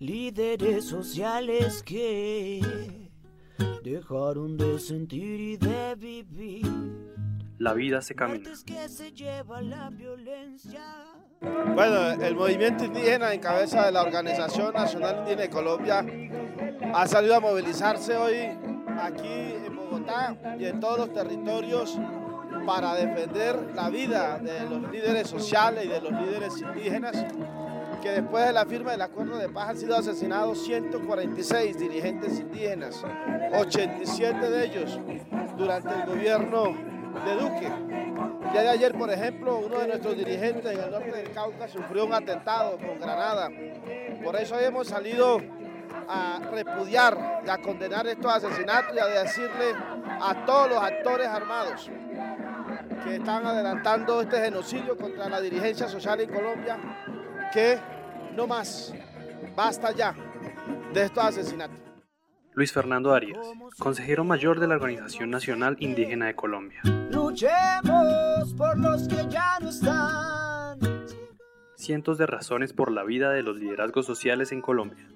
líderes sociales que dejaron de sentir y de vivir. La vida se camina. Muertes que se lleva la violencia. Bueno, el movimiento indígena en cabeza de la Organización Nacional Indígena de Colombia ha salido a movilizarse hoy aquí en Bogotá y en todos los territorios para defender la vida de los líderes sociales y de los líderes indígenas, que después de la firma del acuerdo de paz han sido asesinados 146 dirigentes indígenas, 87 de ellos durante el gobierno de Duque. Día de ayer, por ejemplo, uno de nuestros dirigentes en el norte del Cauca sufrió un atentado con granada. Por eso hemos salido a repudiar y a condenar estos asesinatos y a decirle a todos los actores armados que están adelantando este genocidio contra la dirigencia social en Colombia que no más, basta ya de estos asesinatos. Luis Fernando Arias, consejero mayor de la Organización Nacional Indígena de Colombia. Luchemos por los que ya no están. Cientos de razones por la vida de los liderazgos sociales en Colombia.